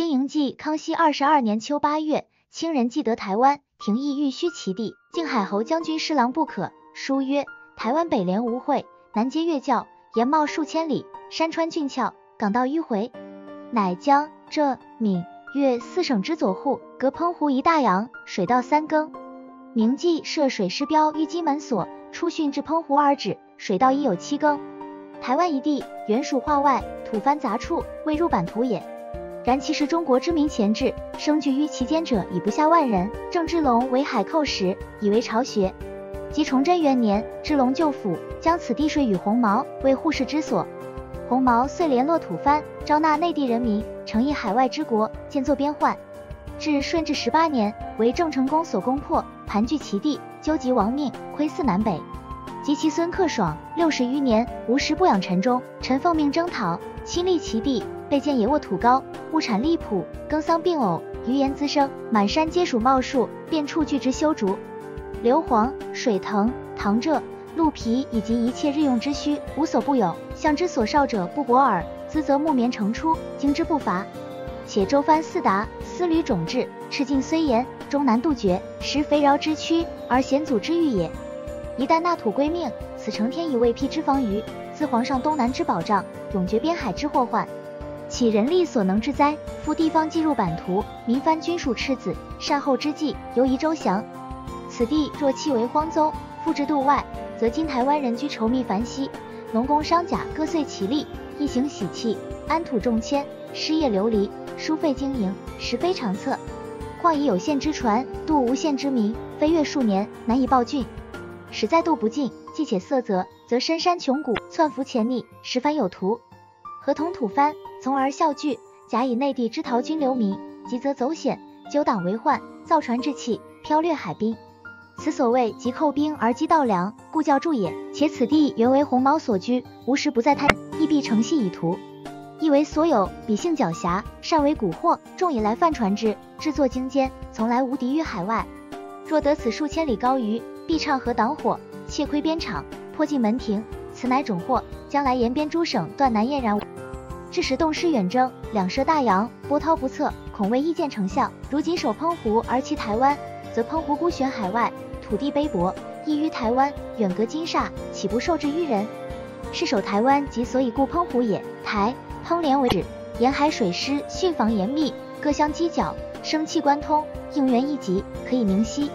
经营记康熙二十二年秋八月，清人既得台湾，廷议欲虚其地，靖海侯将军侍郎不可。书曰：台湾北连吴会，南接越教，沿茂数千里，山川峻峭，港道迂回，乃江浙闽粤四省之左户，隔澎湖一大洋，水道三更。明记设水师标于金门所，出汛至澎湖而止，水道已有七更。台湾一地原属化外，土蕃杂处，未入版图也。然其实中国之民前置，生聚于其间者已不下万人。郑芝龙为海寇时，以为巢穴。及崇祯元年，芝龙救府，将此地税与红毛，为护市之所。红毛遂联络土蕃，招纳内地人民，成一海外之国，建作边患。至顺治十八年，为郑成功所攻破，盘踞其地，纠集亡命，窥四南北。及其孙克爽六十余年，无时不养陈忠，陈奉命征讨，亲历其地。被见野沃土高，物产利朴，耕桑并偶，鱼盐滋生，满山皆属茂树，便处具之修竹、硫磺、水藤、糖蔗、鹿皮以及一切日用之需，无所不有。向之所少者不博耳，兹则木棉成出，精之不乏。且周藩四达，丝缕种质，赤径虽严，终难杜绝，实肥饶之躯，而险阻之欲也。一旦纳土归命，此成天以未辟之防于自皇上东南之保障，永绝边海之祸患。岂人力所能之哉？夫地方既入版图，民藩均属赤子，善后之计犹宜周详。此地若弃为荒州，复至度外，则今台湾人居稠密繁稀，农工商贾各遂其利，一行喜气，安土重迁，失业流离，疏费经营，实非常策。况以有限之船渡无限之民，飞越数年，难以报郡。实在渡不尽，既且色泽，则深山穷谷，窜伏潜匿，十番有图。合同土藩，从而效聚，假以内地之逃军流民，急则走险，纠党为患，造船制器，剽掠海滨。此所谓急寇兵而击盗粮，故叫助也。且此地原为红毛所居，无时不在探，亦必成系以图。亦为所有比性狡黠，善为蛊惑，众以来犯船之，制作精尖，从来无敌于海外。若得此数千里高鱼，必唱和挡火，窃窥边场，破进门庭，此乃种祸。将来延边诸省断难燕然。致使动师远征，两涉大洋，波涛不测，恐未易见成效。如今守澎湖而弃台湾，则澎湖孤悬海外，土地卑薄，异于台湾，远隔金煞，岂不受制于人？是守台湾即所以固澎湖也。台澎连为止，沿海水师汛防严密，各相犄角，生气关通，应援一急，可以明晰。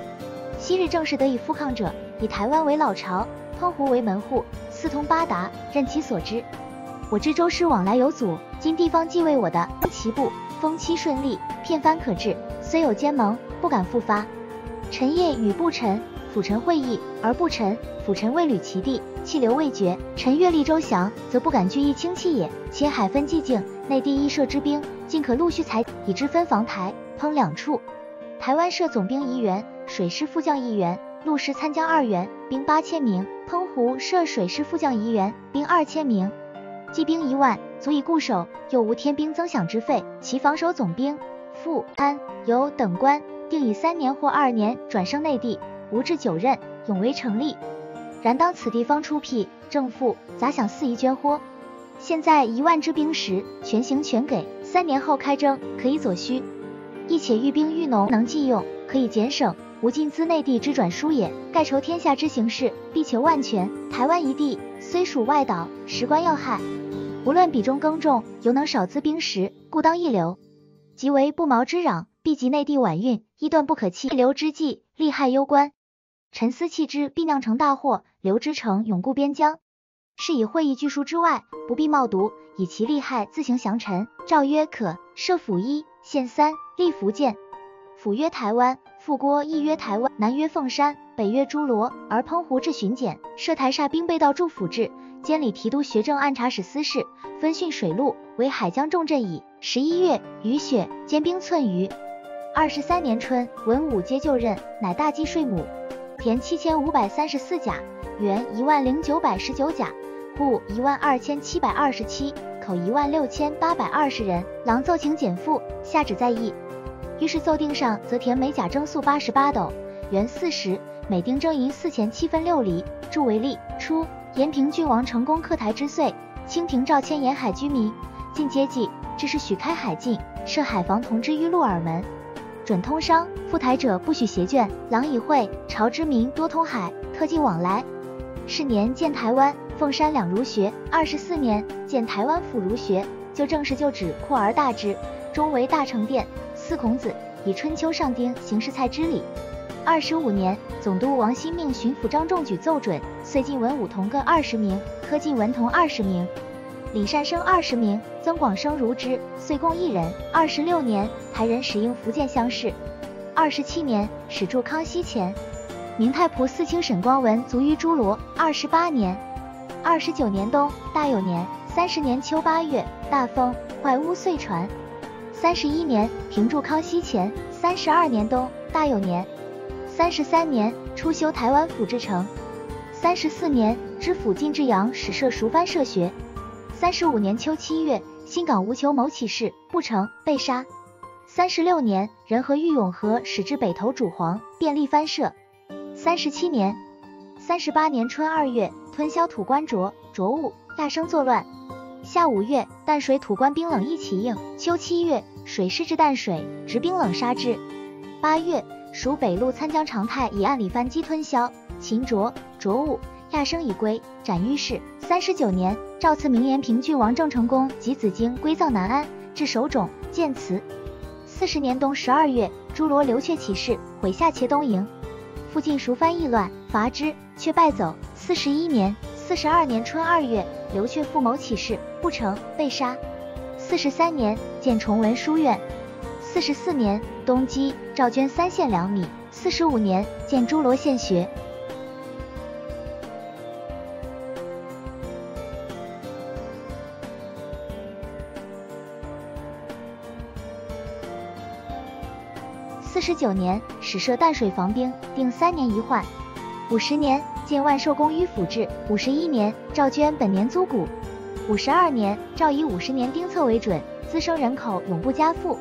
昔日正是得以复抗者，以台湾为老巢，澎湖为门户，四通八达，任其所知。我知周师往来有阻，今地方既为我的，其部风期顺利，片帆可至，虽有奸盟，不敢复发。臣夜与不臣辅臣会议，而不臣辅臣未履其地，气流未绝。臣阅历周详，则不敢居一轻弃也。且海分寂静，内地一设之兵，尽可陆续裁，以之分防台、烹两处。台湾设总兵一员，水师副将一员，陆师参将二员，兵八千名。澎湖设水师副将一员，兵二千名。骑兵一万，足以固守，又无添兵增饷之费。其防守总兵傅安由等官，定以三年或二年转升内地，无至九任，永为成立。然当此地方出辟，正负杂饷肆意捐豁。现在一万之兵时，全行全给，三年后开征，可以左需。亦且御兵御农，能计用，可以减省，无尽资内地之转输也。盖筹天下之形势，必求万全。台湾一地虽属外岛，实关要害。无论比中耕种，犹能少资兵食，故当一流。即为不毛之壤，必及内地晚运，一断不可弃。一流之计，利害攸关。臣思弃之，必酿成大祸。留之城，永固边疆。是以会议拘书之外，不必冒读，以其利害自行详陈。诏曰：可设府一，县三，立福建。府曰台湾，副郭亦曰台湾，南曰凤山，北越诸罗，而澎湖至巡检，设台煞兵备道驻府制。监理提督学政按察使司事，分训水陆，为海疆重镇矣。十一月，雨雪，兼兵寸余。二十三年春，文武皆就任，乃大计税亩，田七千五百三十四甲，原一万零九百十九甲，户一万二千七百二十七，口一万六千八百二十人。郎奏请减赋，下旨在议。于是奏定上，则田每甲征粟八十八斗，原四十，每丁征银四钱七分六厘，铸为例。初。延平郡王成功克台之岁，清廷召迁沿海居民，尽皆计致使许开海禁，设海防同之于鹿耳门，准通商，赴台者不许携卷。郎以会，朝之民多通海，特进往来。是年建台湾、凤山两儒学。二十四年建台湾府儒学，就正式就址扩而大之，终为大成殿。四孔子以春秋上丁行事蔡之礼。二十五年，总督王新命巡抚张仲举奏准，遂进文武同各二十名，科进文同二十名，李善生二十名，曾广生如之，遂共一人。二十六年，台人使应福建乡试。二十七年，始筑康熙前。明太仆四卿沈光文卒于诸罗。二十八年，二十九年冬，大有年。三十年秋八月，大风，坏屋碎船。三十一年，停驻康熙前。三十二年冬，大有年。三十三年，初修台湾府制成。三十四年，知府进志阳始设熟番社学。三十五年秋七月，新港吴求谋起事不成，被杀。三十六年，仁和玉永和始至北投主皇，便立藩社。三十七年，三十八年春二月，吞萧土官浊浊物，大声作乱。夏五月，淡水土官冰冷一起应。秋七月，水师至淡水，直冰冷杀之。八月。属北路参将常泰以案里番击吞萧，秦卓卓武亚生已归，斩于市。三十九年，赵赐明延平郡王郑成功及子京归葬南安，至守冢建祠。四十年冬十二月，诸罗刘阙起事，毁下茄东营，附近熟番议乱，伐之，却败走。四十一年、四十二年春二月，刘阙复谋起事，不成，被杀。四十三年，建崇文书院。四十四年，东基赵捐三县两米。四十五年，建诸罗县学。四十九年，始设淡水防兵，定三年一换。五十年，建万寿宫迂府制。五十一年，赵捐本年租谷。五十二年，赵以五十年丁策为准，滋生人口永不加赋。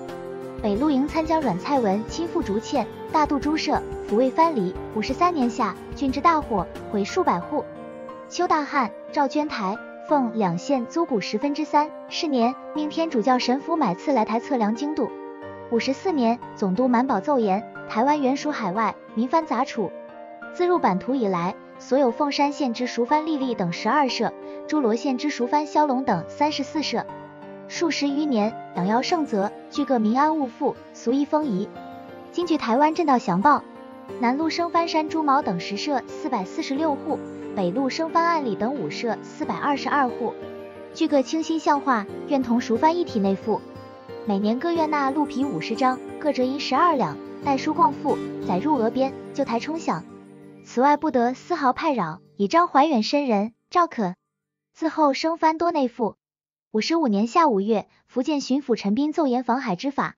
北陆营参将阮蔡文亲赴竹堑，大渡诸社，抚慰藩篱。五十三年夏，郡之大火，毁数百户。秋大旱，赵捐台、奉两县租谷十分之三。是年，命天主教神父买赐来台测量经度。五十四年，总督满宝奏言，台湾原属海外，民番杂处。自入版图以来，所有凤山县之熟番丽丽等十二社，诸罗县之熟番骁龙等三十四社。数十余年，养妖盛泽，俱各民安物富，俗宜丰仪。今据台湾镇道详报，南路生番山猪毛等十社四百四十六户，北路生番岸里等五社四百二十二户，俱各清新像画，愿同熟番一体内附。每年各愿纳鹿皮五十张，各折银十二两，代书共付，载入额边，就台充饷。此外不得丝毫派扰，以彰怀远深人。赵可自后生番多内附。五十五年夏五月，福建巡抚陈斌奏言防海之法，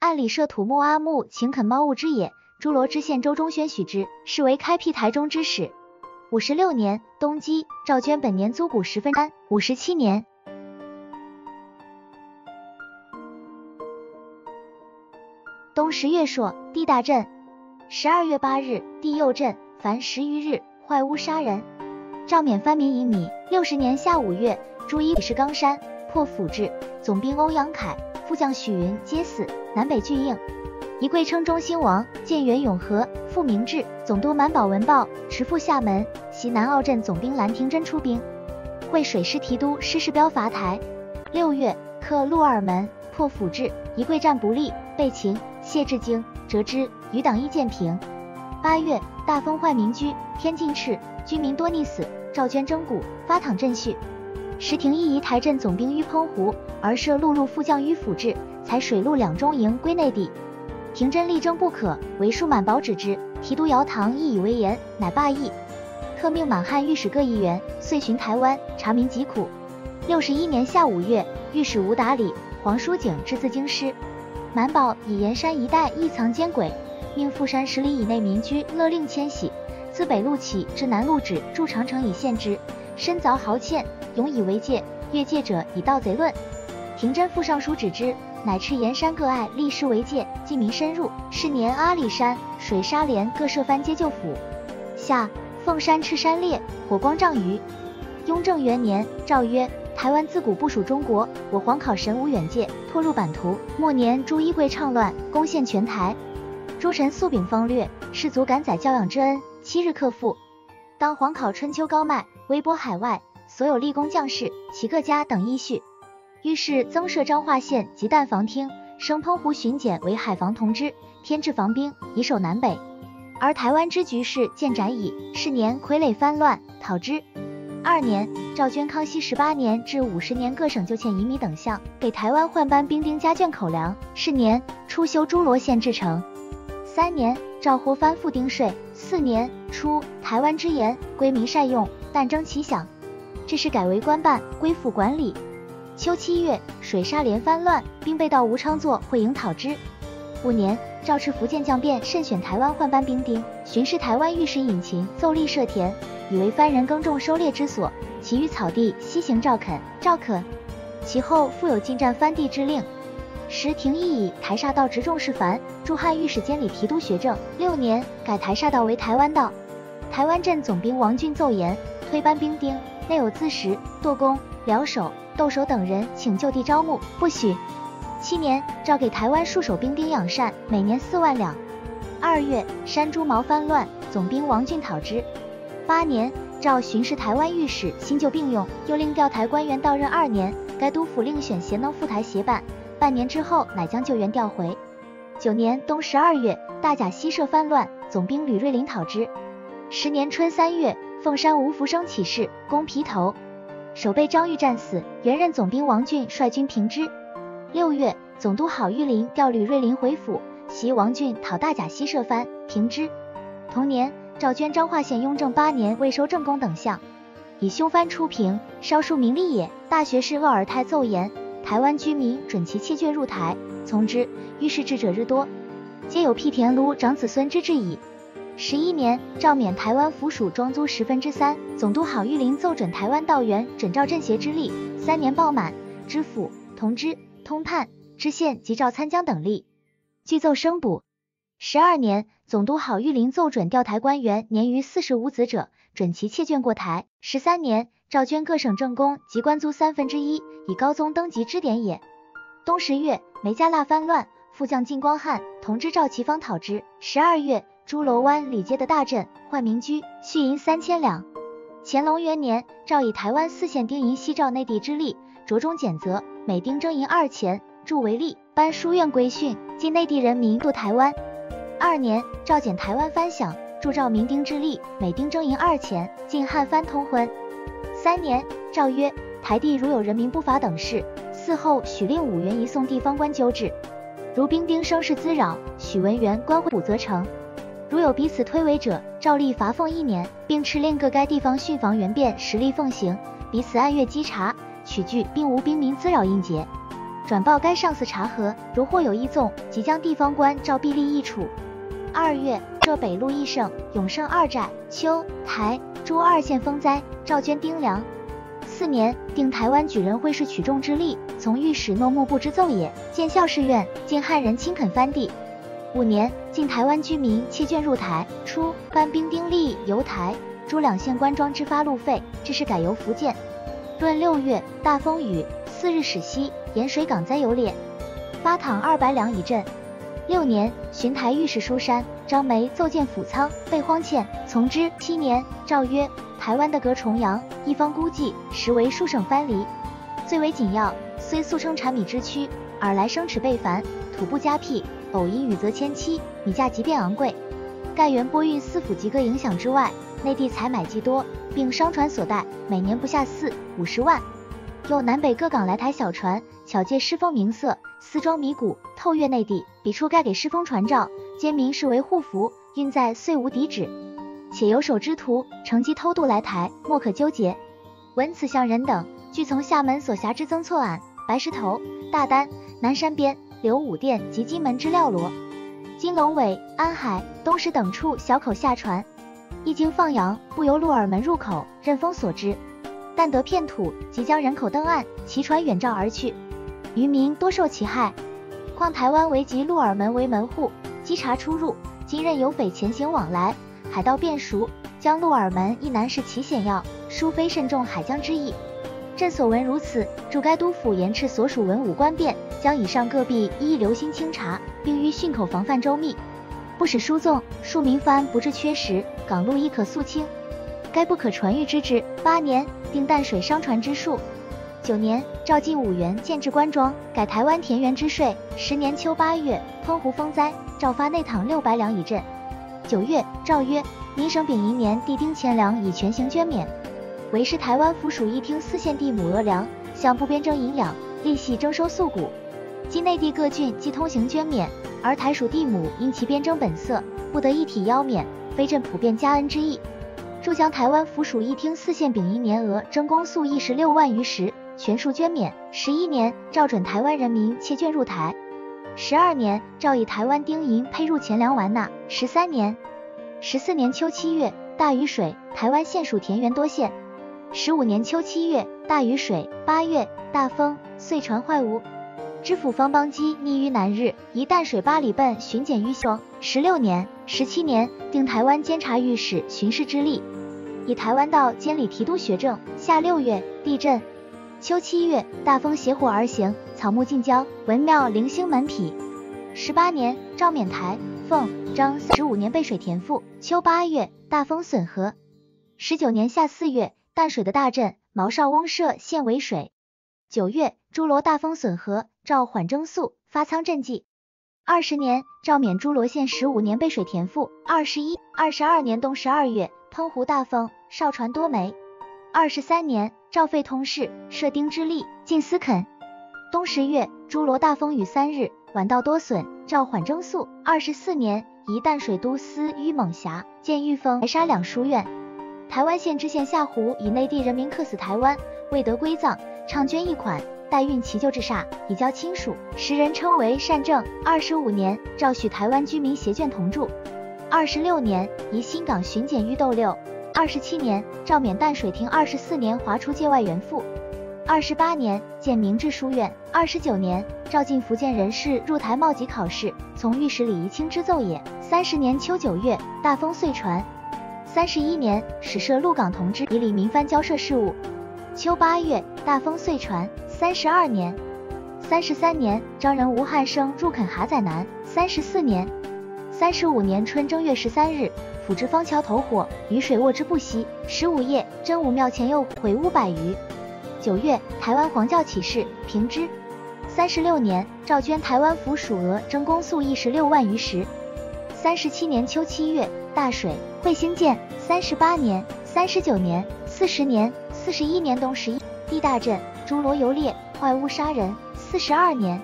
按里设土木阿木请垦猫物之野，诸罗知县周中宣许之，是为开辟台中之始。五十六年冬季，赵捐本年租谷十分三。五十七年冬十月朔，地大震。十二月八日，地又震，凡十余日，坏屋杀人。赵免藩民以米。六十年夏五月，朱一是冈山。破府治，总兵欧阳凯、副将许云皆死，南北俱应。一贵称中兴王，建元永和，复明治。总督满宝文报，持赴厦门。袭南澳镇总兵兰亭真出兵，会水师提督施世标伐台。六月，克鹿耳门，破府治。一贵战不利，被擒。谢志京、折之，余党亦见平。八月，大风坏民居，天尽赤，居民多溺死。赵捐征谷，发讨镇序。时廷义移台镇总兵于澎湖，而设陆路副将于府治，采水陆两中营归内地。廷真力争不可，为数满保止之。提督姚唐亦以为言，乃罢议。特命满汉御史各议员，遂巡台湾，查民疾苦。六十一年夏五月，御史吴达礼、黄书景至自京师，满保以盐山一带异藏奸鬼，命富山十里以内民居勒令迁徙，自北路起至南路止筑长城以限之。深凿壕堑，永以为界，越界者以盗贼论。廷真副尚书指之，乃斥盐山各隘立誓为界，禁民深入。是年阿里山、水沙连各设藩皆就府。下，凤山赤山烈，火光丈余。雍正元年，诏曰：台湾自古不属中国，我皇考神无远界，拓入版图。末年朱一贵倡乱，攻陷全台。诸臣素秉方略，士卒感载教养之恩，七日克复。当皇考春秋高迈，威波海外，所有立功将士，其各家等依序。于是增设彰化县及淡防厅，升澎湖巡检为海防同知，添置防兵，以守南北。而台湾之局势渐展矣。是年傀儡翻乱，讨之。二年，赵捐康熙十八年至五十年各省就欠乙米等项，给台湾换班兵丁加眷口粮。是年，初修诸罗县制城。三年，赵豁藩赋丁税。四年初，台湾之盐归民善用，但争其饷。这是改为官办，归府管理。秋七月，水沙连番乱，兵备到吴昌作会营讨之。五年，赵赤福建将变，慎选台湾换班兵丁，巡视台湾御史尹勤奏立设田。以为番人耕种狩猎之所，其余草地西行赵垦，赵垦。其后复有进占番地之令。时廷义以台煞道直中事繁，驻汉御史监理提督学政。六年改台煞道为台湾道。台湾镇总兵王俊奏言，推班兵丁，内有自食、舵工、辽守、斗手等人，请就地招募，不许。七年诏给台湾戍守兵丁养善，每年四万两。二月山猪毛番乱，总兵王俊讨之。八年，诏巡视台湾御史新旧并用，又令调台官员到任二年。该督府另选贤能赴台协办，半年之后，乃将旧员调回。九年冬十二月，大甲西社翻乱，总兵吕瑞麟讨之。十年春三月，凤山吴福生起事，攻皮头，守备张玉战死，原任总兵王俊率军平之。六月，总督郝玉林调吕瑞麟回府，袭王俊讨大甲西社藩，平之。同年。赵捐彰化县雍正八年未收正宫等项，以凶藩出平，稍数名利也。大学士鄂尔泰奏言，台湾居民准其弃眷入台，从之。于是智者日多，皆有辟田庐长子孙之志矣。十一年，诏免台湾府属庄租十分之三。总督郝玉麟奏准台湾道员准照镇协之力，三年报满。知府、同知、通判、知县及照参将等吏，俱奏升补。十二年，总督郝玉麟奏准调台官员年逾四十五子者，准其妾眷过台。十三年，诏捐各省政工及官租三分之一，以高宗登基之典也。冬十月，梅家腊番乱，副将晋光汉同知赵其方讨之。十二月，朱楼湾里街的大镇换民居，续银三千两。乾隆元年，诏以台湾四县丁银西照内地之力，着中减责，每丁征银二钱，铸为例，颁书院规训，禁内地人民渡台湾。二年，诏减台湾番饷，铸造民丁之力，每丁征银二钱，禁汉番通婚。三年，诏曰：台地如有人民不法等事，嗣后许令五元一送地方官纠治。如兵丁生事滋扰，许文员官会补责成。如有彼此推诿者，照例罚俸一年，并敕令各该地方训防员便实力奉行，彼此按月稽查，取据并无兵民滋扰应节，转报该上司查核。如或有异纵，即将地方官照必立一处。二月，浙北路义胜、永胜二寨、秋、台、诸二县风灾，赵捐丁粮。四年，定台湾举人会试取众之力，从御史诺木部之奏也。建校士院，禁汉人亲垦番地。五年，近台湾居民弃眷入台。初，班兵丁力游台、诸两县官庄之发路费，这是改由福建。闰六月，大风雨，四日始息，盐水港灾有裂，发躺二百两以赈。六年，巡台御史书山张梅奏见府仓，被荒欠，从之。七年，诏曰：台湾的隔重阳，一方孤寂，实为数省藩篱，最为紧要。虽素称产米之区，尔来生齿倍繁，土不加辟，偶因雨则迁期，米价即便昂贵。盖原波运四府及各影响之外，内地采买既多，并商船所带，每年不下四五十万。又南北各港来台小船，巧借诗风名色，私装米谷，透越内地。彼处盖给诗风船照，兼名视为护符，运载遂无抵止。且有守之徒乘机偷渡来台，莫可纠结。闻此项人等，俱从厦门所辖之曾厝垵、白石头、大丹、南山边、刘武店及金门之料罗、金龙尾、安海、东石等处小口下船，一经放洋，不由鹿耳门入口，任风所知。但得片土，即将人口登岸，其船远照而去，渔民多受其害。况台湾为集鹿耳门为门户，稽查出入，今任有匪前行往来，海盗变熟，将鹿耳门一难是其险要，殊非慎重海疆之意。朕所闻如此，驻该督府严斥所属文武官变，将以上各弊一一留心清查，并于汛口防范周密，不使疏纵，庶民番不致缺食，港路亦可肃清。该不可传谕之职。八年，定淡水商船之数。九年，诏进五原建制官庄，改台湾田园之税。十年秋八月，澎湖风灾，诏发内帑六百两以赈。九月，诏曰：民省丙寅年地丁钱粮已全行捐免，唯是台湾府属一厅四县地亩额粮，向不编征银两，利息征收素谷。今内地各郡既通行捐免，而台属地亩因其编征本色，不得一体邀免，非朕普遍加恩之意。驻将台湾府属一厅四县丙寅年额征公粟一十六万余石。全数捐免。十一年，照准台湾人民切捐入台。十二年，照以台湾丁银配入钱粮完纳。十三年，十四年秋七月，大雨水，台湾县属田园多县。十五年秋七月，大雨水。八月，大风，遂船坏无。知府方邦基溺于南日，一淡水八里奔巡检于雄。十六年、十七年，定台湾监察御史巡视之例，以台湾道监理提督学政。夏六月，地震。秋七月，大风携火而行，草木尽焦，文庙零星门匹。十八年，诏免台、凤、张十五年被水填覆。秋八月，大风损河。十九年夏四月，淡水的大镇，毛少翁社陷为水。九月，诸罗大风损河，诏缓征粟，发仓赈济。二十年，诏免诸罗县十五年被水填赋。二十一、二十二年冬十二月，澎湖大风，少船多没。二十三年，诏废通事，设丁之例，进司垦。冬十月，诸罗大风雨三日，晚道多损，诏缓征粟。二十四年，移淡水都司于猛峡，建玉峰，白沙两书院。台湾县知县夏胡以内地人民客死台湾，未得归葬，倡捐一款，代运其旧制煞，以交亲属，时人称为善政。二十五年，诏许台湾居民携眷同住。二十六年，移新港巡检于斗六。二十七年，诏免淡水亭二十四年划出界外原赋。二十八年，建明治书院。二十九年，诏进福建人士入台冒籍考试，从御史李宜清之奏也。三十年秋九月，大风遂传。三十一年，始设鹿港同知，以理民番交涉事务。秋八月，大风遂船。三十二年，三十三年，张人吴汉生入垦哈仔南。三十四年，三十五年春正月十三日。府之方桥投火，雨水沃之不息。十五夜，真武庙前又毁屋百余。九月，台湾黄教起事，平之。三十六年，诏捐台湾府属额征公粟一十六万余石。三十七年秋七月，大水，彗星见。三十八年、三十九年、四十年、四十一年冬十一，地大震，诸罗游猎，坏屋杀人。四十二年。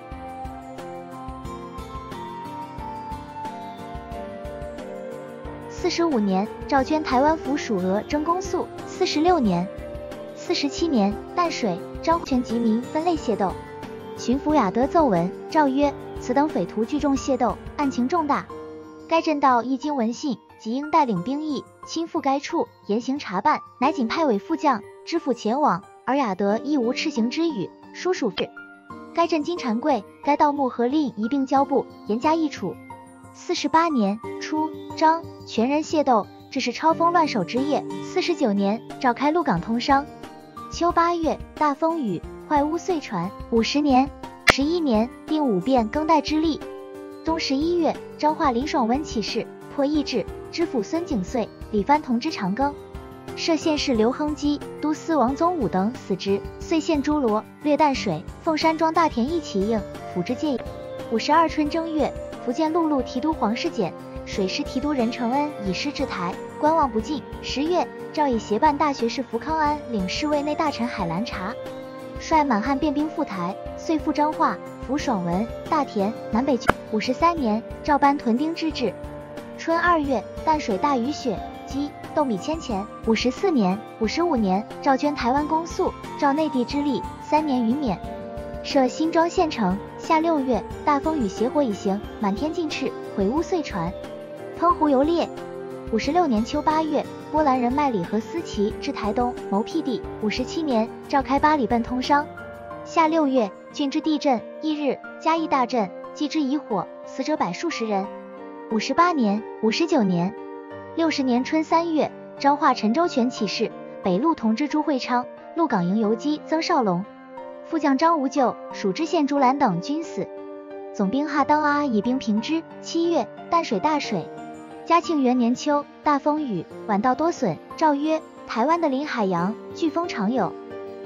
四十五年，诏捐台湾府属额征公粟。四十六年、四十七年，淡水张权及民分类械斗。巡抚雅德奏文，诏曰：此等匪徒聚众械斗，案情重大。该镇道一经闻信，即应带领兵役，亲赴该处，严刑查办。乃仅派委副将知府前往，而雅德亦无斥行之语。叔叔至。该镇金蝉贵，该盗墓和令一并交部，严加议处。四十八年初，张全人械斗，这是超风乱首之夜。四十九年，召开鹿港通商。秋八月，大风雨，坏屋碎船。五十年，十一年，定五变更代之例。冬十一月，彰化林爽文起事，破义制，知府孙景遂、李藩同知长庚，设县士刘亨基、都司王宗武等死之。遂县诸罗略淡水、凤山庄大田一起应，府之戒。五十二春正月。福建陆路提督黄世简、水师提督任承恩以师至台，观望不进。十月，诏以协办大学士福康安领侍卫内大臣海兰察，率满汉便兵赴台，遂赴彰化、福爽文、大田、南北郡。五十三年，诏颁屯丁之制。春二月，淡水大雨雪，积豆米千钱。五十四年、五十五年，诏捐台湾公粟，照内地之例，三年余免。设新庄县城。夏六月，大风雨邪火已行，满天尽赤，毁屋碎船。澎湖游猎。五十六年秋八月，波兰人麦里和思齐至台东谋辟地。五十七年，召开巴里奔通商。夏六月，郡之地震，翌日，嘉义大震，继之以火，死者百数十人。五十八年、五十九年、六十年春三月，彰化陈州全起事，北路同知朱会昌鹿港营游击曾绍龙、副将张无咎、蜀知县朱兰等均死。总兵哈当阿以兵平之。七月，淡水大水。嘉庆元年秋，大风雨，晚稻多损。诏曰：台湾的临海洋，飓风常有。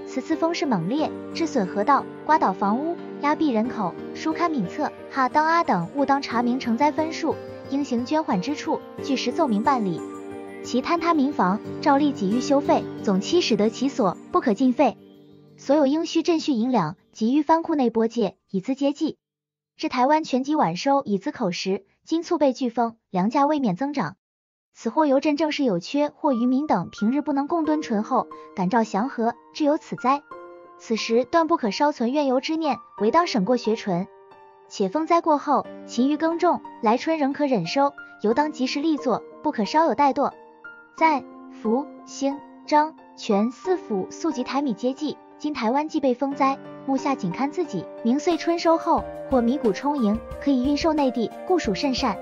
此次风势猛烈，致损河道，刮倒房屋，压毙人口，书刊敏测。哈当阿等务当查明成灾分数，应行捐缓之处，据实奏明办理。其坍塌民房，照例给予修费，总期使得其所，不可尽废。所有应需赈恤银两，给予藩库内拨借，以资接济。至台湾全集晚收，以资口实。今醋被飓风，粮价未免增长。此货邮镇正是有缺，或渔民等平日不能共敦醇厚，感召祥和，致有此灾。此时断不可稍存怨尤之念，唯当省过学纯。且风灾过后，勤于耕种，来春仍可忍收，尤当及时立作，不可稍有怠惰。在福兴漳泉四府速及台米接济。今台湾既被风灾，目下仅看自己。明岁春收后，或米谷充盈，可以运售内地，故属甚善。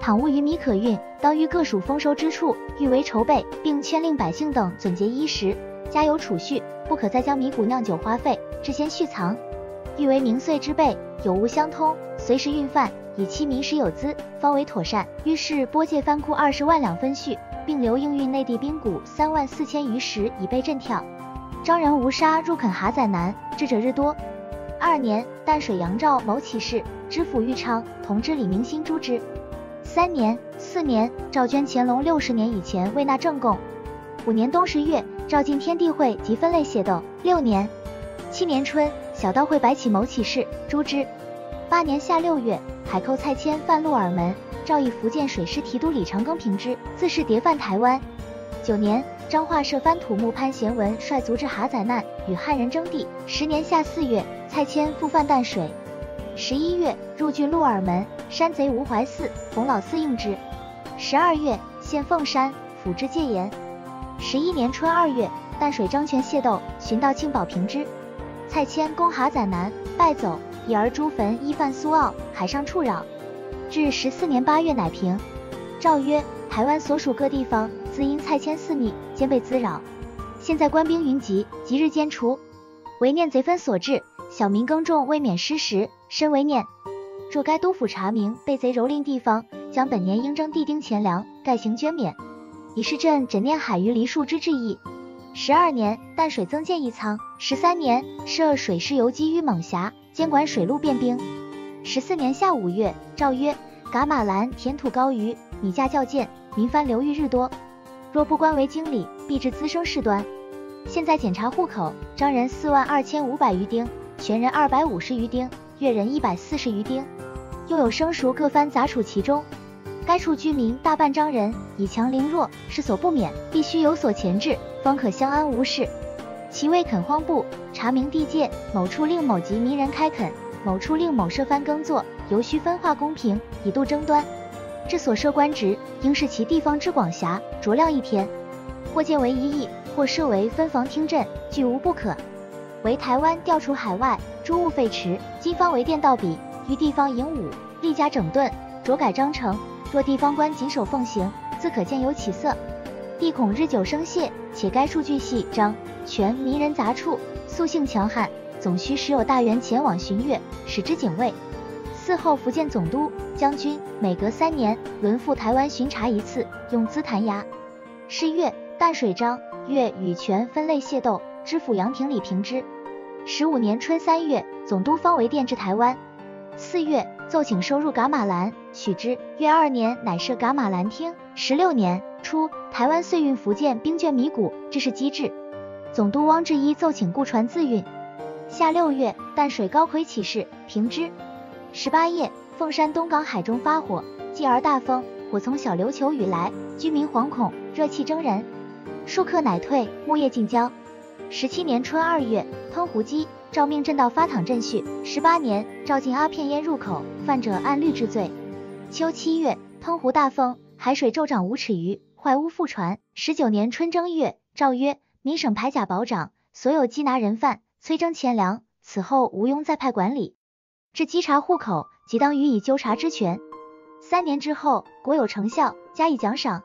倘无余米可运，当于各属丰收之处，预为筹备，并劝令百姓等准节衣食，加有储蓄，不可再将米谷酿酒花费，之先蓄藏。欲为名岁之备，有无相通，随时运贩，以期民食有资，方为妥善。于是拨借藩库二十万两分蓄，并留应运内地兵谷三万四千余石，以备赈跳。张仁无沙入垦哈仔南，智者日多。二年，淡水杨照谋起事，知府豫昌同知李明心诛之。三年、四年，赵捐乾隆六十年以前未纳正贡。五年冬十月，赵进天地会及分类械斗。六年、七年春，小刀会白起谋起事，诛之。八年夏六月，海寇蔡牵犯鹿耳门，诏以福建水师提督李长庚平之，自是迭犯台湾。九年。彰化设藩土木潘贤文率族至哈仔难，与汉人争地。十年夏四月，蔡牵复犯淡水。十一月，入郡鹿耳门，山贼吴怀嗣、冯老四应之。十二月，献凤山，府之戒严。十一年春二月，淡水张权械斗，寻到庆保平之。蔡牵攻哈仔南，败走，以儿诛坟依犯苏澳，海上处扰。至十四年八月，乃平。诏曰：台湾所属各地方。自因蔡牵私密，兼被滋扰。现在官兵云集，即日兼除，为念贼分所致，小民耕种未免失时，深为念。若该督府查明被贼蹂躏地方，将本年应征地丁钱粮，盖行捐免，以示朕枕念海鱼梨树之志意。十二年，淡水增建一仓。十三年，设水师游击于猛峡，监管水陆便兵。十四年夏五月，诏曰：噶玛兰田土高于，米价较贱，民番流域日多。若不官为经理，必致滋生事端。现在检查户口，张人四万二千五百余丁，全人二百五十余丁，越人一百四十余丁，又有生熟各番杂处其中。该处居民大半张人，以强凌弱，是所不免，必须有所前置，方可相安无事。其未肯荒部，查明地界，某处令某及民人开垦，某处令某设番耕作，尤需分化公平，以度争端。这所设官职，应视其地方之广狭，酌量一天，或建为一邑，或设为分房听镇，俱无不可。为台湾调除海外，诸物废弛，今方为电道比，于地方营武，立家整顿，酌改章程。若地方官谨守奉行，自可见有起色。地恐日久生懈，且该数据系张全迷人杂处，素性强悍，总需时有大员前往巡阅，使之警卫。嗣后福建总督、将军，每隔三年轮赴台湾巡查一次，用资弹牙。是月，淡水张岳与权分类械斗，知府杨廷礼平之。十五年春三月，总督方为电至台湾。四月，奏请收入噶玛兰，许之。约二年，乃设噶玛兰厅。十六年初，台湾遂运福建兵卷米谷，这是机制。总督汪志一奏请雇船自运。夏六月，淡水高魁起事，平之。十八夜，凤山东港海中发火，继而大风，火从小琉球雨来，居民惶恐，热气蒸人，数客乃退，木叶尽交。十七年春二月，喷胡鸡，诏命镇道发躺镇序。十八年，诏禁阿片烟入口，犯者按律治罪。秋七月，澎湖大风，海水骤涨五尺余，坏屋覆船。十九年春正月，诏曰：民省排甲保长，所有缉拿人犯，催征钱粮，此后无庸再派管理。至稽查户口，即当予以纠察之权。三年之后，国有成效，加以奖赏。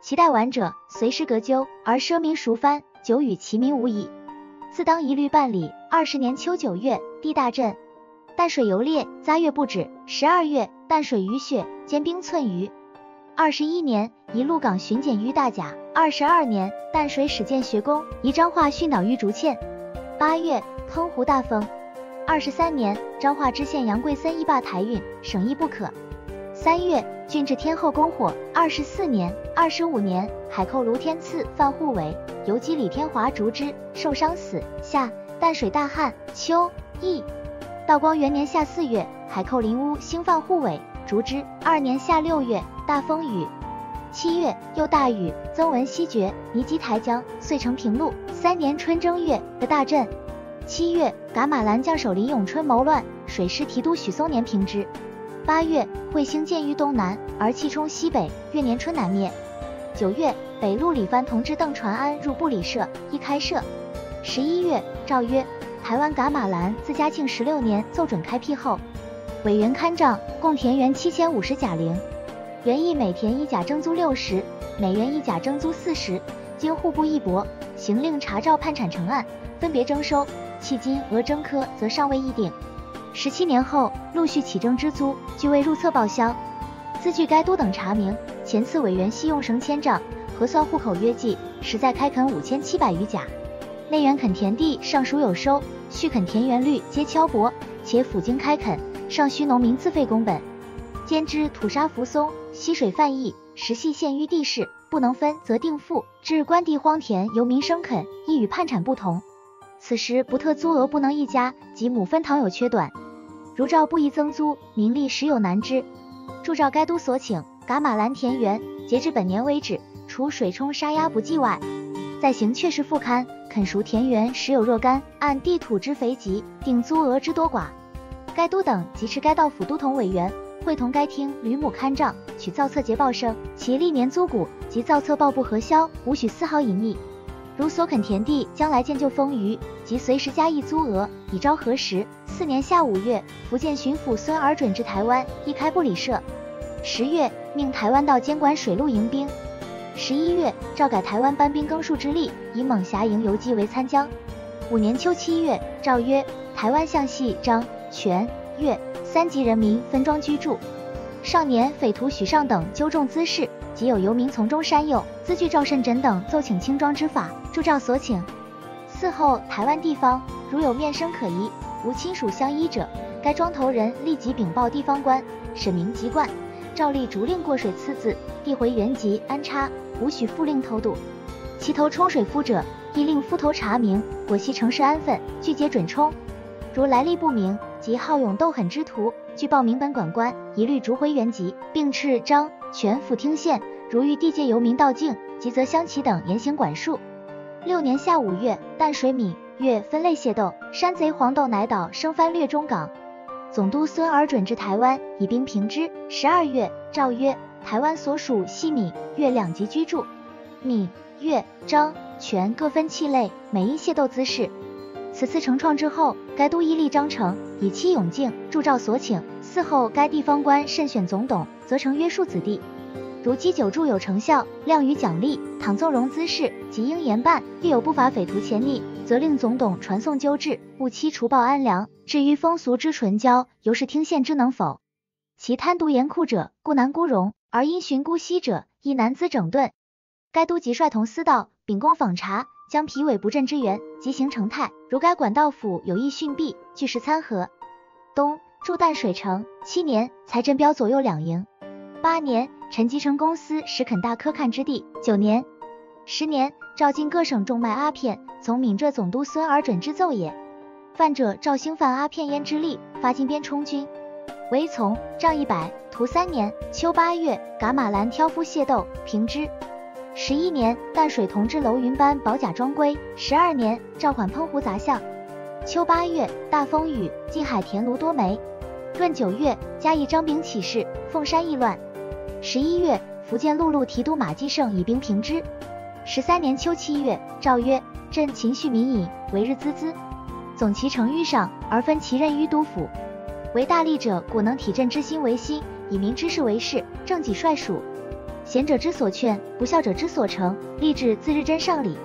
其待完者，随时革纠，而奢民赎藩，久与其民无异。自当一律办理。二十年秋九月，地大震，淡水游裂，灾月不止。十二月，淡水雨雪，坚冰寸余。二十一年，一鹿港巡检于大甲。二十二年，淡水始建学宫，宜彰化训导于竹堑。八月，澎湖大风。二十三年，彰化知县杨贵森一罢台运，省亦不可。三月，郡治天后宫火。二十四年、二十五年，海寇卢天赐犯护卫，游击李天华逐之，受伤死。下，淡水大旱。秋，易。道光元年夏四月，海寇林屋兴犯护卫，逐之。二年夏六月，大风雨。七月，又大雨，曾文西决，尼基台江，遂成平陆。三年春正月，的大震。七月，噶玛兰将首林永春谋乱，水师提督许嵩年平之。八月，彗星见于东南，而气冲西北，月年春南灭。九月，北路李藩同知邓传安入部里社，一开设。十一月，诏曰：台湾噶玛兰自嘉庆十六年奏准开辟后，委员勘账，共田园七千五十甲零，园役每田一甲征租六十，每园一甲征租四十。经户部议驳，行令查照判产成案，分别征收。迄今额征科则尚未议定。十七年后，陆续起征之租，俱未入册报销。兹据该都等查明，前次委员系用绳千丈，核算户口约计，实在开垦五千七百余甲。内园垦田地尚属有收，续垦田园率皆敲薄，且府经开垦，尚需农民自费工本。兼之土沙浮松，溪水泛溢，实系限于地势，不能分则定赋。至官地荒田由民生垦，亦与判产不同。此时不特租额不能一家，及亩分堂有缺短，如照不宜增租，民力实有难之。铸照该都所请，噶玛兰田园，截至本年为止，除水冲沙压不计外，在行确实复勘，垦熟田园实有若干，按地土之肥瘠，定租额之多寡。该都等即持该道府都统委员，会同该厅吕母勘账，取造册节报声，其历年租谷及造册报不核销，无许丝毫隐匿。如所垦田地将来见就丰余，即随时加一租额，以昭核实。四年夏五月，福建巡抚孙尔准至台湾，一开布里社。十月，命台湾道监管水陆营兵。十一月，诏改台湾班兵耕戍之例，以蒙辖营游击为参将。五年秋七月，诏曰：台湾向系张、全、粤三级人民分庄居住。少年匪徒许尚等纠众滋事，即有游民从中山诱，资据赵慎枕等奏请轻庄之法。铸照所请。嗣后台湾地方如有面生可疑、无亲属相依者，该庄头人立即禀报地方官，审明籍贯，照例逐令过水次字，递回原籍安插，无许复令偷渡。其头冲水夫者，亦令夫头查明，果系城市安分，拒结准冲。如来历不明及好勇斗狠之徒，据报明本管官，一律逐回原籍，并斥张全府听县，如遇地界游民盗境，即则乡旗等严刑管束。六年夏五月，淡水闽粤分类械斗，山贼黄豆乃岛生番掠中港，总督孙尔准至台湾，以兵平之。十二月，诏曰：台湾所属系闽粤两级居住，闽粤漳泉各分气类，每一械斗姿势。此次成创之后，该都依立章程，以期永靖，铸照所请。嗣后该地方官慎选总董，则成约束子弟。如积久助有成效，量予奖励；倘纵容滋事，即应严办。遇有不法匪徒潜匿，责令总董传送纠治，务期除暴安良。至于风俗之纯交，由是听县之能否。其贪渎严酷者，故难孤容；而因循姑息者，亦难资整顿。该都即率同司道秉公访查，将皮尾不振之源，即行成态。如该管道府有意训弊，据实参合。东驻淡水城七年，财政标左右两营。八年。陈吉成公司实垦大科看之地。九年、十年，赵晋各省重卖阿片，从闽浙总督孙尔准之奏也。犯者赵兴犯阿片烟之力，发金鞭充军，为从杖一百，徒三年。秋八月，噶玛兰挑夫械斗，平之。十一年，淡水同知楼云班保甲装归。十二年，召缓澎湖杂项。秋八月，大风雨，近海田庐多霉。闰九月，嘉义张炳起事，凤山易乱。十一月，福建陆路提督马继胜以兵平之。十三年秋七月，诏曰：朕勤恤民隐，为日孜孜，总其成于上，而分其任于都府。为大吏者，故能体朕之心为心，以民之事为事，正己率属。贤者之所劝，不孝者之所成，立志自日臻上礼。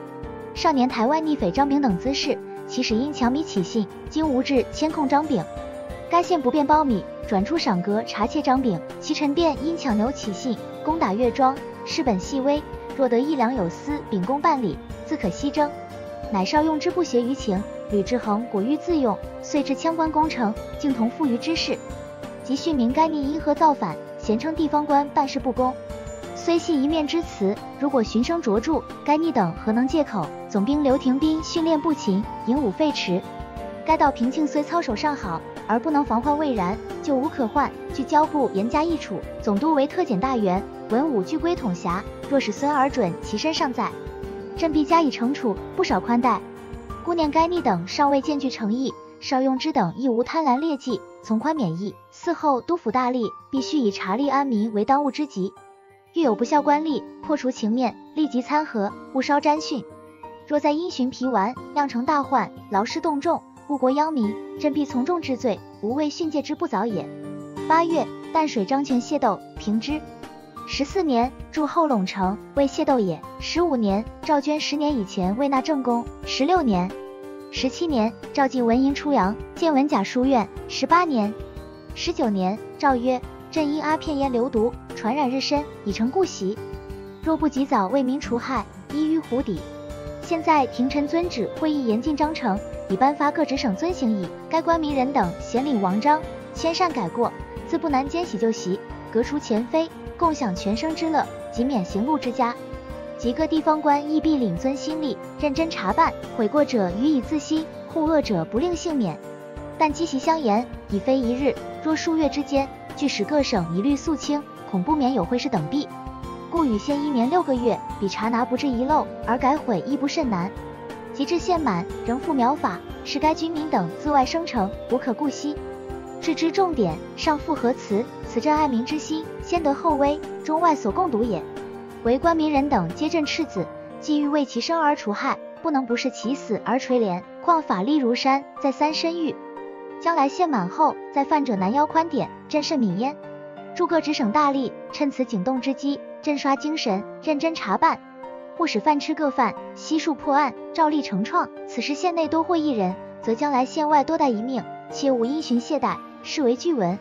少年台湾逆匪张炳等滋事，其始因强米起信，经吴志迁控张炳。该县不便苞米，转出赏格查窃张炳。其陈殿因抢牛起信，攻打岳庄，事本细微，若得一两有司秉公办理，自可西征。乃少用之不协于情，吕志恒果欲自用，遂至羌关攻城，竟同负于之事。及训明该逆因何造反，咸称地方官办事不公。虽系一面之词，如果循声卓著，该逆等何能借口？总兵刘廷斌训练不勤，引武废弛。该道平庆虽操守尚好，而不能防患未然，就无可患。据交部严加议处，总督为特检大员，文武俱归统辖。若使孙儿准，其身尚在，朕必加以惩处，不少宽待。姑念该逆等尚未见具诚意，邵用之等亦无贪婪劣迹，从宽免役。嗣后督抚大吏，必须以查吏安民为当务之急。遇有不孝官吏，破除情面，立即参合，勿稍沾训。若在因循疲顽，酿成大患，劳师动众，误国殃民，朕必从重治罪，无畏训诫之不早也。八月，淡水张泉械斗，平之。十四年，驻后陇城，为械斗也。十五年，赵娟十年以前为纳正宫。十六年，十七年，赵进文银出阳，建文甲书院。十八年，十九年，赵曰。朕因阿片烟流毒，传染日深，已成故习。若不及早为民除害，依于湖底。现在廷臣遵旨会议严禁章程，已颁发各直省遵行矣。该官民人等咸领王章，迁善改过，自不难兼喜就习，革除前非，共享全生之乐，即免行路之家。及各地方官亦必领遵心力，认真查办，悔过者予以自新，护恶者不令幸免。但积习相沿，已非一日，若数月之间。据使各省一律肃清，恐不免有会事等弊，故与限一年六个月，比查拿不至遗漏，而改悔亦不甚难。及至限满，仍复苗法，使该军民等自外生成，无可顾惜。置之重点，上复何辞？此朕爱民之心，先得后威，中外所共睹也。为官民人等皆朕赤子，既欲为其生而除害，不能不视其死而垂怜。况法力如山，再三深狱。将来县满后，再犯者难邀宽典，朕甚悯焉。诸各直省大吏，趁此警动之机，朕刷精神，认真查办，勿使饭吃各犯，悉数破案，照例成创。此时县内多获一人，则将来县外多带一命，切勿因循懈怠，视为巨文。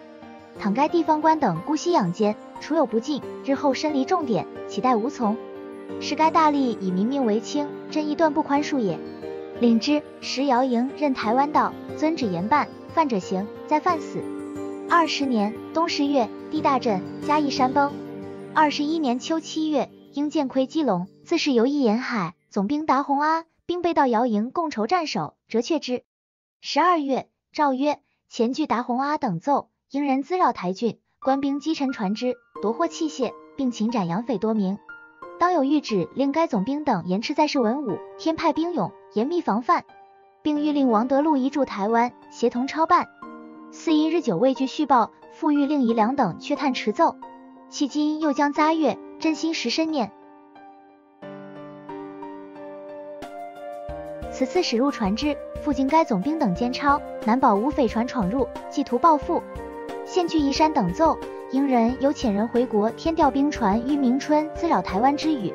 倘该地方官等姑息养奸，除有不尽，日后身离重典，岂待无从？是该大吏以民命为轻，朕亦断不宽恕也。领之，时姚营任台湾道，遵旨严办。犯者刑，再犯死。二十年冬十月，地大震，嘉义山崩。二十一年秋七月，英舰窥基隆，自是游弋沿海。总兵达洪阿兵备到姚营，共筹战守，折却之。十二月，诏曰：前据达洪阿等奏，英人滋扰台郡，官兵击沉船只，夺获器械，并擒斩洋匪多名。当有谕旨，令该总兵等严斥在世文武，添派兵勇，严密防范。并谕令王德禄移驻台湾，协同操办。四一日久未具续报，复谕令宜良等却探迟奏。迄今又将匝月，真心实深念。此次驶入船只，附近该总兵等监抄，难保无匪船闯入，企图报复。现据宜山等奏，英人有遣人回国，添调兵船于明春滋扰台湾之语。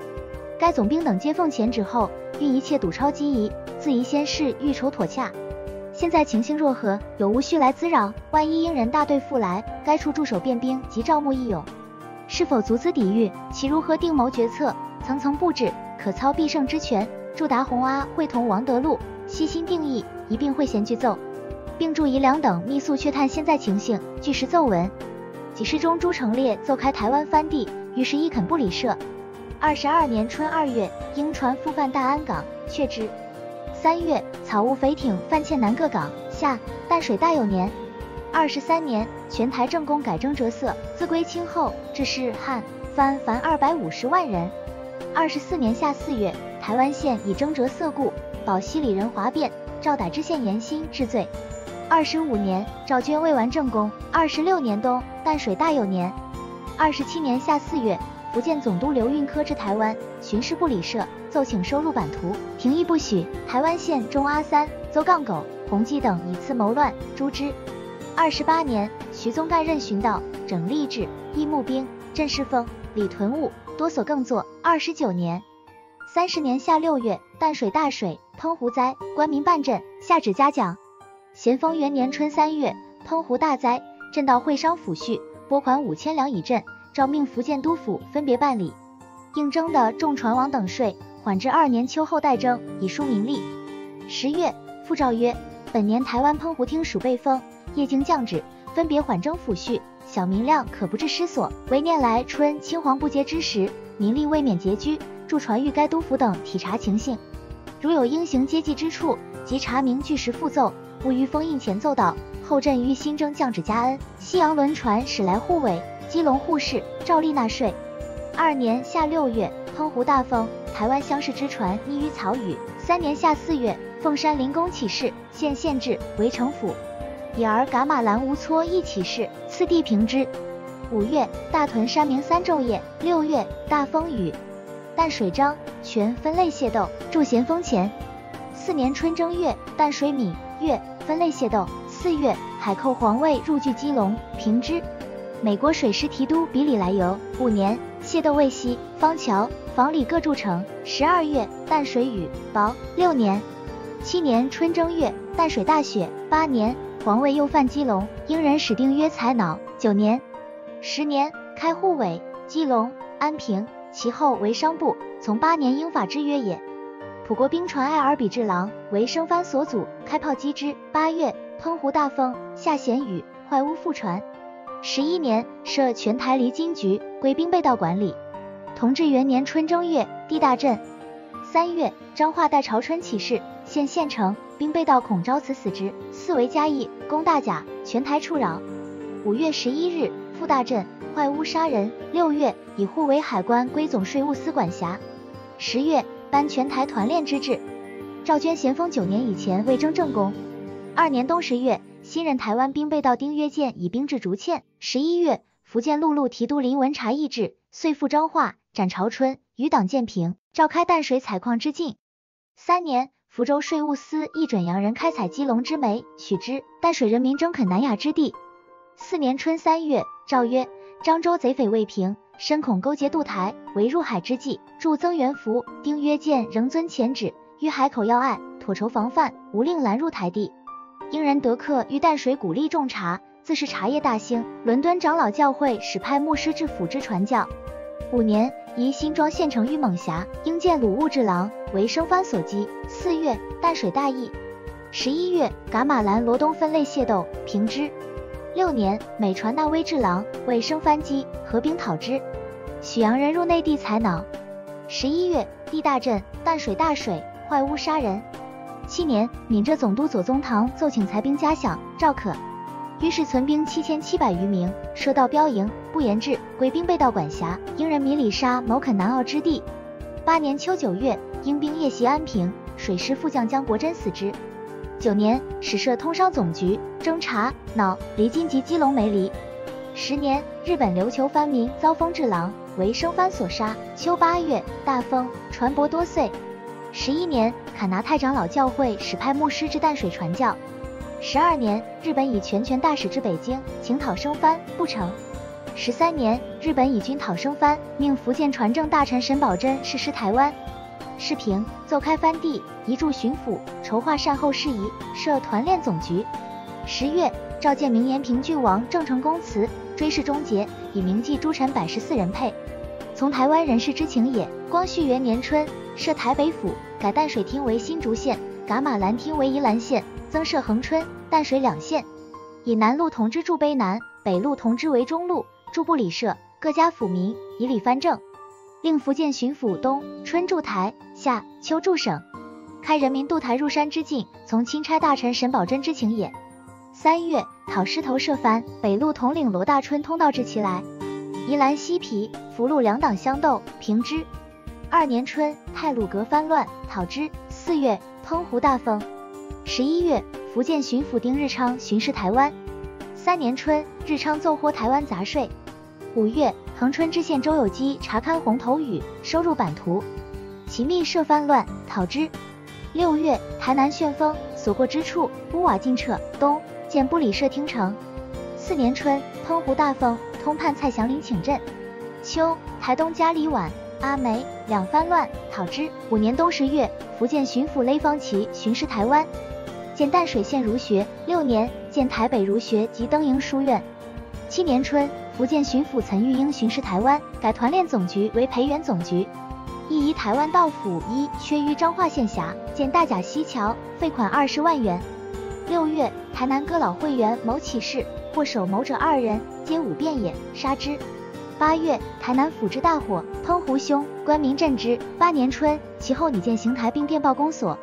该总兵等接奉前旨后，欲一切堵抄机宜。自宜先事，欲筹妥洽。现在情形若何？有无须来滋扰？万一英人大队复来，该处驻守便兵及招募义勇，是否足资抵御？其如何定谋决策？层层布置，可操必胜之权。祝达洪阿会同王德禄悉心定义，一并会衔具奏，并祝宜良等密速确探现在情形，据实奏闻。几时中朱成烈奏开台湾藩地，于是亦肯不理涉。二十二年春二月，英船复犯大安港，却之。三月，草务匪艇犯欠南各港。夏，淡水大有年。二十三年，全台正工改征折色，自归清后，致仕汉藩凡二百五十万人。二十四年夏四月，台湾县以征折色故，保西里人哗变，赵逮知县严新治罪。二十五年，赵捐未完正宫。二十六年冬，淡水大有年。二十七年夏四月，福建总督刘运科至台湾巡视部理社。奏请收入版图，廷议不许。台湾县中阿三、邹杠狗、洪基等以次谋乱，诛之。二十八年，徐宗干任巡道，整吏治，义募兵，镇势风，李屯务，多所更作。二十九年，三十年夏六月，淡水大水，澎湖灾，官民办赈。下旨嘉奖。咸丰元年春三月，澎湖大灾，镇道会商抚恤，拨款五千两以赈，诏命福建督府分别办理。应征的重船王等税，缓至二年秋后代征，以书名利。十月，复诏曰：本年台湾澎湖厅属被封，业经降旨，分别缓征抚恤，小民量可不致失所。为念来春青黄不接之时，民力未免拮据，驻船谕该督府等体察情形，如有应行接济之处，即查明据实复奏。勿于封印前奏道，后朕于新征降旨加恩。西洋轮船驶来护卫，基隆护士照例纳税。二年夏六月，澎湖大风，台湾乡试之船溺于草屿。三年夏四月，凤山临宫起事，县县治为城府。已而噶玛兰无搓亦起事，次第平之。五月，大屯山明三昼夜。六月，大风雨，淡水漳泉分类械斗驻咸丰前。四年春正月，淡水闽粤分类械斗。四月，海寇皇卫入据基隆，平之。美国水师提督比里来游。五年，械斗未息，方桥、房里各筑城。十二月，淡水雨雹。六年，七年春正月，淡水大雪。八年，皇卫又犯基隆，英人始定约才恼。九年，十年，开护卫，基隆、安平，其后为商部。从八年英法之约也。普国兵船爱尔比治郎为生帆所阻，开炮击之。八月，澎湖大风，下咸雨，坏屋覆船。十一年，设全台离金局，归兵备道管理。同治元年春正月，地大震。三月，彰化代朝春起事，县县城兵备道恐招此死之。四为嘉义攻大甲，全台处扰。五月十一日，复大镇，坏屋杀人。六月，以护为海关归总税务司管辖。十月。颁全台团练之制。赵娟咸丰九年以前未征正宫。二年冬十月，新任台湾兵备道丁约见以兵至竹堑。十一月，福建陆路提督林文察议制，遂赴彰化斩朝春，余党建平，召开淡水采矿之境。三年，福州税务司议准洋人开采基隆之煤，许之。淡水人民征垦南亚之地。四年春三月，诏曰：漳州贼匪未平。深恐勾结渡台，为入海之计。助增援福，丁曰见仍遵前旨，于海口要隘，妥筹防范，无令拦入台地。英人得客于淡水，鼓励种茶，自是茶叶大兴。伦敦长老教会使派牧师至府之传教。五年，移新庄县城于猛峡，应见鲁务之郎为生番所击。四月，淡水大疫。十一月，噶玛兰罗东分类械斗，平之。六年，美传那威治郎为生番击，合兵讨之。许阳人入内地采脑。十一月，地大震，淡水大水，坏屋杀人。七年，闽浙总督左宗棠奏请裁兵加饷，赵可。于是存兵七千七百余名，设道标营，不言制，归兵被道管辖。英人米里沙谋垦南澳之地。八年秋九月，英兵夜袭安平，水师副将江国珍死之。九年，始设通商总局，征茶、脑、离金及基隆煤离。十年，日本琉球藩民遭风治郎为生番所杀。秋八月，大风，船舶多碎。十一年，卡拿太长老教会使派牧师至淡水传教。十二年，日本以全权大使至北京，请讨生番，不成。十三年，日本以军讨生番，命福建船政大臣沈葆桢誓师台湾。世平奏开藩地，移驻巡抚，筹划善后事宜，设团练总局。十月，召见明延平郡王郑成功祠，追谥终结，以铭记诸臣百十四人配。从台湾人士之情也。光绪元年春，设台北府，改淡水厅为新竹县，噶玛兰厅为宜兰县，增设恒春、淡水两县，以南路同知驻卑南，北路同知为中路，驻部里设，各家府民以礼藩政。令福建巡抚东春驻台，夏秋驻省，开人民渡台入山之境，从钦差大臣沈葆桢之情也。三月，讨狮头设藩，北路统领罗大春通道至其来，宜兰西皮福禄两党相斗，平之。二年春，太鲁阁藩乱，讨之。四月，澎湖大风。十一月，福建巡抚丁日昌巡视台湾。三年春，日昌奏豁台湾杂税。五月。恒春知县周有基查勘红头屿，收入版图。其密设藩乱，讨之。六月，台南旋风，所过之处，屋瓦尽撤。冬，建布里设厅城。四年春，澎湖大风，通判蔡祥林请镇。秋，台东嘉里晚、阿梅两番乱，讨之。五年冬十月，福建巡抚雷方奇巡视台湾。建淡水县儒学。六年，建台北儒学及登营书院。七年春，福建巡抚岑玉英巡视台湾，改团练总局为培元总局。亦移台湾道府一缺于彰化县辖，建大甲溪桥，费款二十万元。六月，台南哥老会员某起事，获首谋者二人，皆五变也，杀之。八月，台南府之大火，烹胡兄，官民震之。八年春，其后拟建邢台兵电报公所。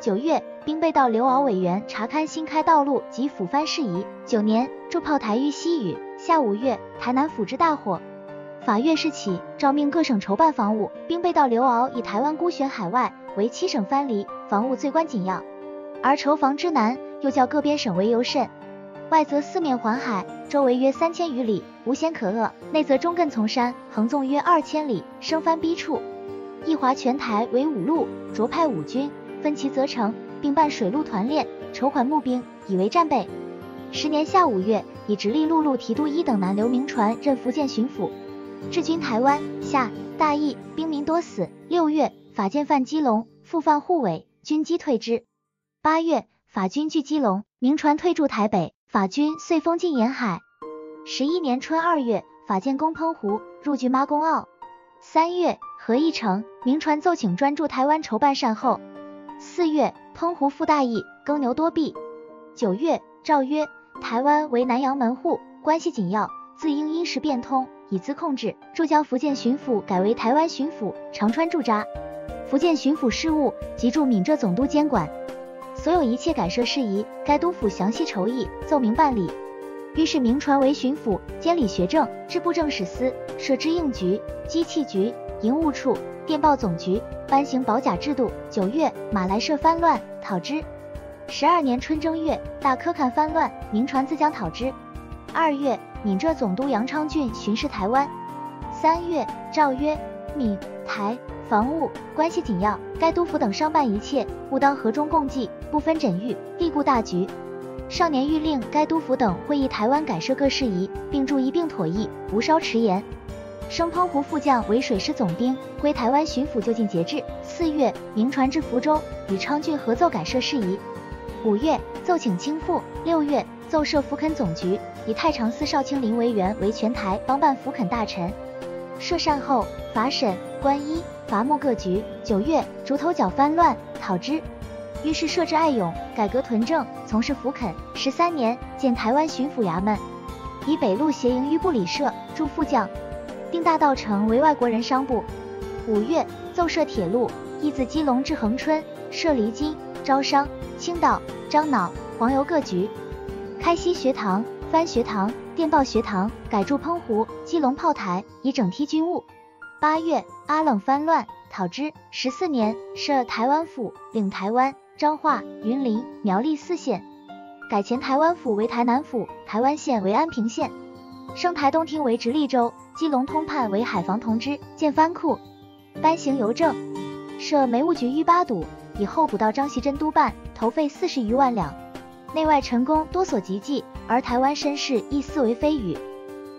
九月，兵备道刘敖委员查勘新开道路及府藩事宜。九年，驻炮台于西雨。下五月，台南府之大火，法院事起，诏命各省筹办防务。兵备道刘敖以台湾孤悬海外，为七省藩篱，防务最关紧要，而筹防之难。又叫各边省为尤甚，外则四面环海，周围约三千余里，无险可遏；内则中亘从山，横纵约二千里，生番逼处。义华全台为五路，着派五军，分其责成，并办水陆团练，筹款募兵，以为战备。十年夏五月，以直隶陆路提督一等南刘铭传任福建巡抚，治军台湾。夏大义，兵民多死。六月，法建犯基隆，复犯护卫，军机退之。八月。法军据基隆，明船退驻台北，法军遂封禁沿海。十一年春二月，法建攻澎湖，入据妈公澳。三月，何义成，明船奏请专驻台湾筹办善后。四月，澎湖复大义，耕牛多弊。九月，诏曰：台湾为南洋门户，关系紧要，自应因时变通，以资控制。驻将福建巡抚改为台湾巡抚，长川驻扎。福建巡抚事务及驻闽浙总督监管。所有一切改设事宜，该督府详细筹议，奏明办理。于是明传为巡抚，监理学政，制部政史司，设知应局、机器局、营务处、电报总局，颁行保甲制度。九月，马来社藩乱，讨之。十二年春正月，大科看藩乱，明传自将讨之。二月，闽浙总督杨昌俊巡视台湾。三月，诏曰：闽台。防务关系紧要，该督府等商办一切，务当和衷共济，不分枕域，立固大局。少年谕令该督府等会议台湾改设各事宜，并注一并妥议，无稍迟延。升澎湖副将为水师总兵，归台湾巡抚就近节制。四月，明传至福州，与昌俊合奏改设事宜。五月，奏请清复。六月，奏设福垦总局，以太常寺少卿林维元为全台帮办福垦大臣。设善后，法审，官一。伐木各局。九月，竹头角翻乱，讨之。于是设置爱勇，改革屯政，从事福垦。十三年，建台湾巡抚衙门，以北路协营于部里设，驻副将。定大道城为外国人商部。五月，奏设铁路，亦自基隆至恒春，设离津、招商、青岛、樟脑、黄油各局。开西学堂、番学堂、电报学堂，改筑澎湖、基隆炮台，以整梯军务。八月，阿冷翻乱，讨之。十四年，设台湾府，领台湾、彰化、云林、苗栗四县，改前台湾府为台南府，台湾县为安平县，升台东厅为直隶州，基隆通判为海防同知，建藩库，颁行邮政，设煤务局御八堵，以后补到张锡珍督办，投费四十余万两，内外臣工多所及济，而台湾绅士亦思为非语。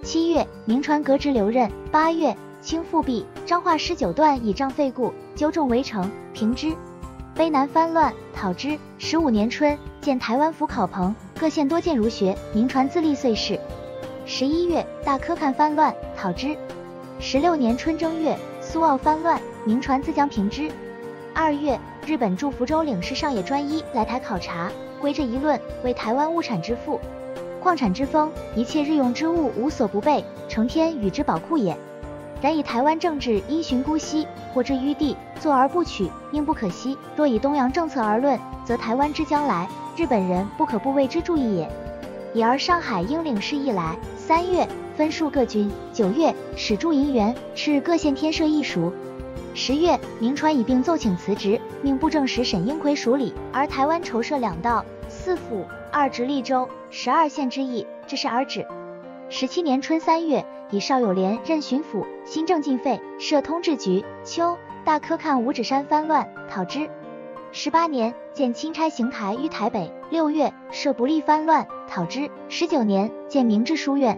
七月，明传革职留任。八月。清复辟，彰化十九段以仗废故，纠众围城，平之。卑南藩乱，讨之。十五年春，建台湾府考棚，各县多建儒学，名传自立岁事。十一月，大科看藩乱，讨之。十六年春正月，苏澳藩乱，名传自将平之。二月，日本驻福州领事上野专一来台考察，归这一论为台湾物产之富，矿产之丰，一切日用之物无所不备，成天与之宝库也。然以台湾政治因循姑息，或之于地，坐而不取，宁不可惜。若以东洋政策而论，则台湾之将来，日本人不可不为之注意也。已而上海应领事一来，三月分数各军，九月始驻银元，是各县添设一署。十月，明传以并奏请辞职，命布政使沈应奎署理。而台湾筹设两道、四府、二直隶州、十二县之意，这是而止。十七年春三月，以邵友廉任巡抚，新政尽废，设通治局。秋，大科看五指山翻乱，讨之。十八年，建钦差行台于台北。六月，设不利翻乱，讨之。十九年，建明治书院。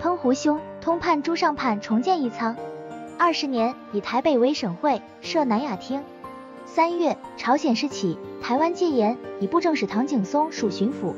澎湖兄通判朱上判重建一仓。二十年，以台北为省会，设南雅厅。三月，朝鲜事起，台湾戒严，以布政使唐景松署巡抚。